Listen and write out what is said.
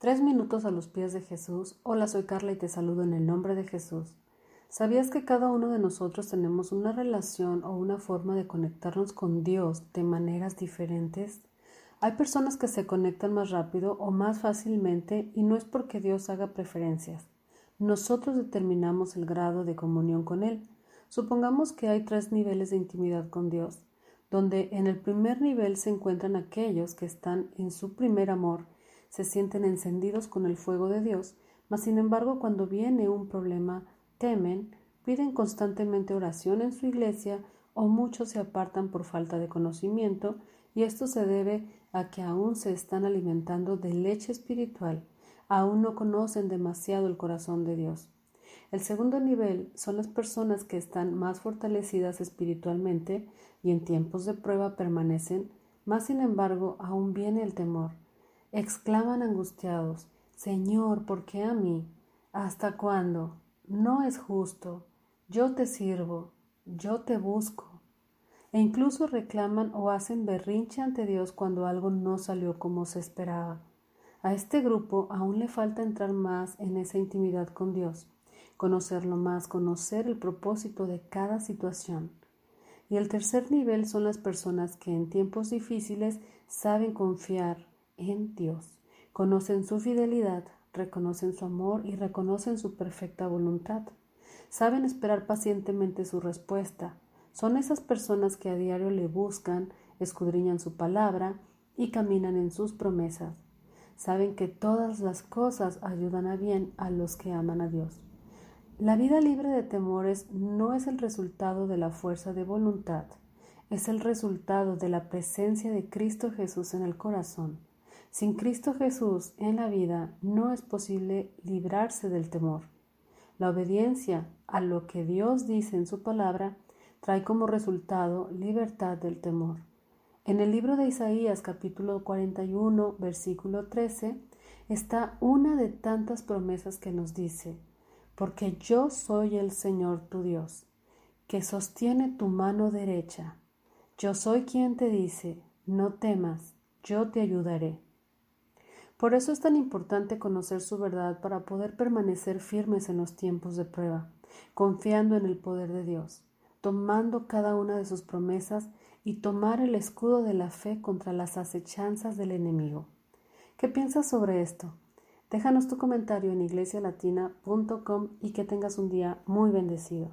Tres minutos a los pies de Jesús. Hola, soy Carla y te saludo en el nombre de Jesús. ¿Sabías que cada uno de nosotros tenemos una relación o una forma de conectarnos con Dios de maneras diferentes? Hay personas que se conectan más rápido o más fácilmente y no es porque Dios haga preferencias. Nosotros determinamos el grado de comunión con Él. Supongamos que hay tres niveles de intimidad con Dios, donde en el primer nivel se encuentran aquellos que están en su primer amor se sienten encendidos con el fuego de Dios, mas sin embargo cuando viene un problema temen, piden constantemente oración en su iglesia o muchos se apartan por falta de conocimiento y esto se debe a que aún se están alimentando de leche espiritual, aún no conocen demasiado el corazón de Dios. El segundo nivel son las personas que están más fortalecidas espiritualmente y en tiempos de prueba permanecen, mas sin embargo aún viene el temor, exclaman angustiados, Señor, ¿por qué a mí? ¿Hasta cuándo? No es justo. Yo te sirvo, yo te busco. E incluso reclaman o hacen berrinche ante Dios cuando algo no salió como se esperaba. A este grupo aún le falta entrar más en esa intimidad con Dios, conocerlo más, conocer el propósito de cada situación. Y el tercer nivel son las personas que en tiempos difíciles saben confiar, en Dios. Conocen su fidelidad, reconocen su amor y reconocen su perfecta voluntad. Saben esperar pacientemente su respuesta. Son esas personas que a diario le buscan, escudriñan su palabra y caminan en sus promesas. Saben que todas las cosas ayudan a bien a los que aman a Dios. La vida libre de temores no es el resultado de la fuerza de voluntad, es el resultado de la presencia de Cristo Jesús en el corazón. Sin Cristo Jesús en la vida no es posible librarse del temor. La obediencia a lo que Dios dice en su palabra trae como resultado libertad del temor. En el libro de Isaías capítulo 41 versículo 13 está una de tantas promesas que nos dice, porque yo soy el Señor tu Dios, que sostiene tu mano derecha. Yo soy quien te dice, no temas, yo te ayudaré. Por eso es tan importante conocer su verdad para poder permanecer firmes en los tiempos de prueba, confiando en el poder de Dios, tomando cada una de sus promesas y tomar el escudo de la fe contra las acechanzas del enemigo. ¿Qué piensas sobre esto? Déjanos tu comentario en iglesialatina.com y que tengas un día muy bendecido.